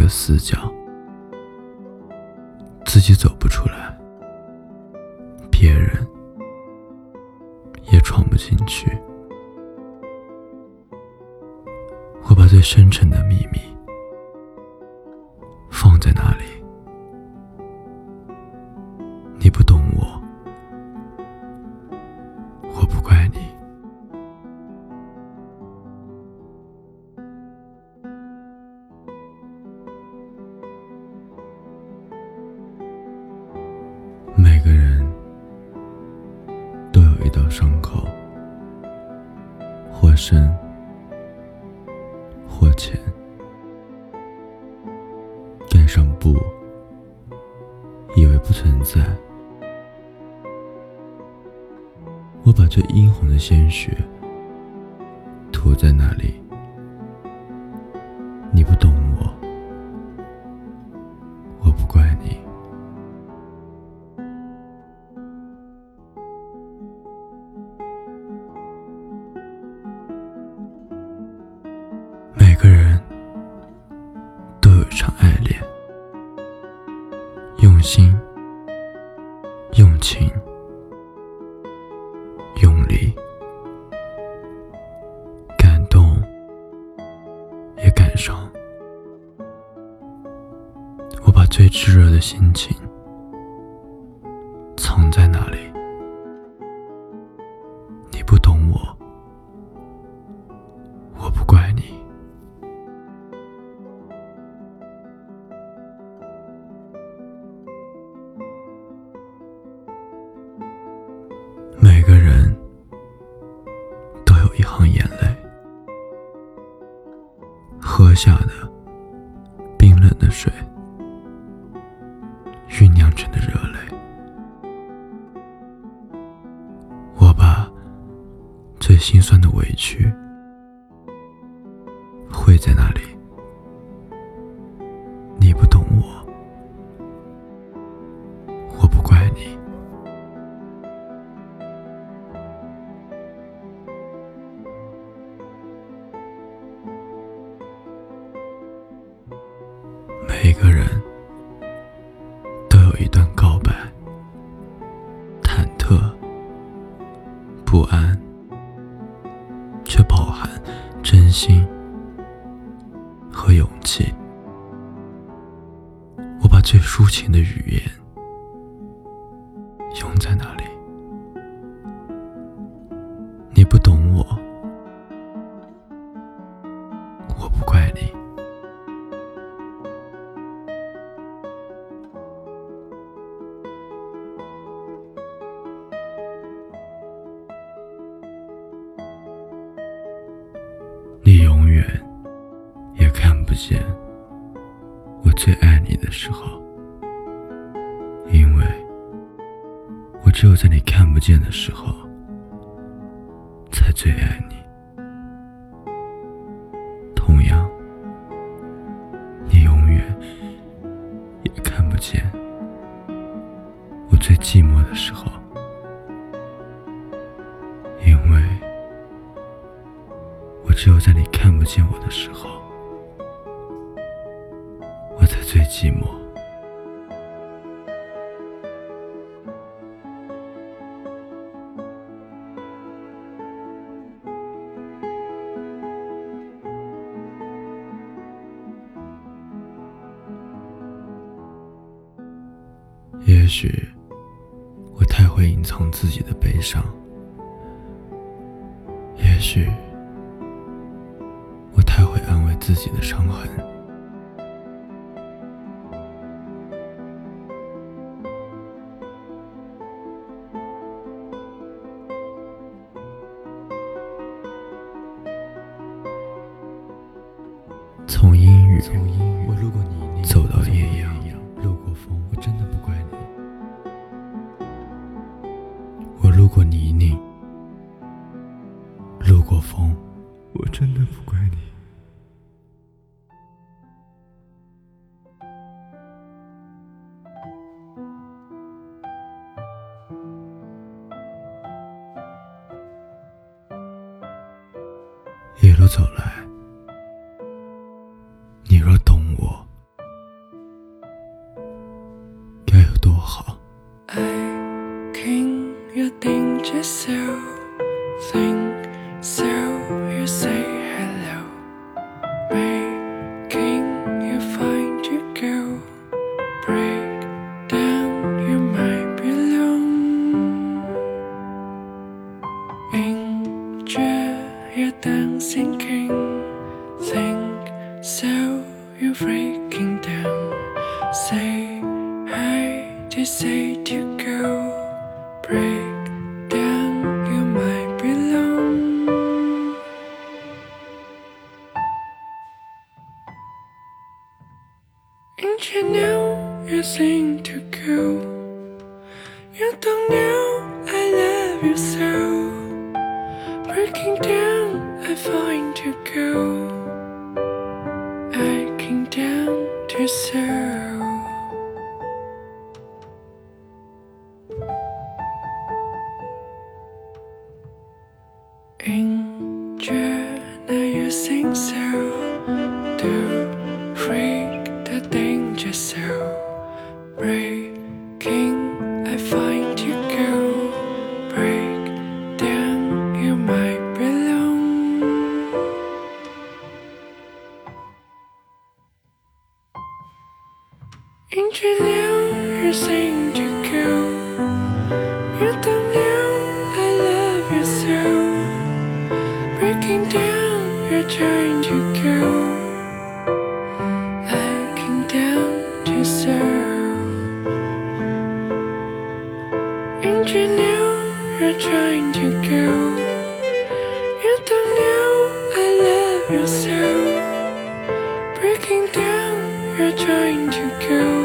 个死角，自己走不出来，别人也闯不进去。我把最深沉的秘密放在那里，一道伤口，或深。或浅，盖上布，以为不存在。我把最殷红的鲜血涂在那里，你不懂我，我不怪你。用心、用情、用力，感动也感伤。我把最炙热的心情藏在哪里，个人都有一行眼泪，喝下的冰冷的水，酝酿成的热泪。我把最心酸的委屈汇在那里，每个人都有一段告白，忐忑、不安，却饱含真心和勇气。我把最抒情的语言用在那里，也看不见我最爱你的时候，因为我只有在你看不见的时候，才最爱你。同样，你永远也看不见我最寂寞的时候，因为。我只有在你看不见我的时候，寂寞。也许我太会隐藏自己的悲伤，也许。我太会安慰自己的伤痕，雨我路过你，走到艳阳，路过风，我真的不怪你。我路过泥泞，路过风。我真的不怪你。一路走来，you're dancing king. Think so, you're breaking down. Say hi to say to go. Break down, you might be alone. And you know you seem to go. You don't know I love you so. Breaking down, find a girl. I came down to serve. In June, you think so. Trying to go. I came down to serve. And you know you're trying to go. You don't know I love you so. Breaking down, you're trying to go.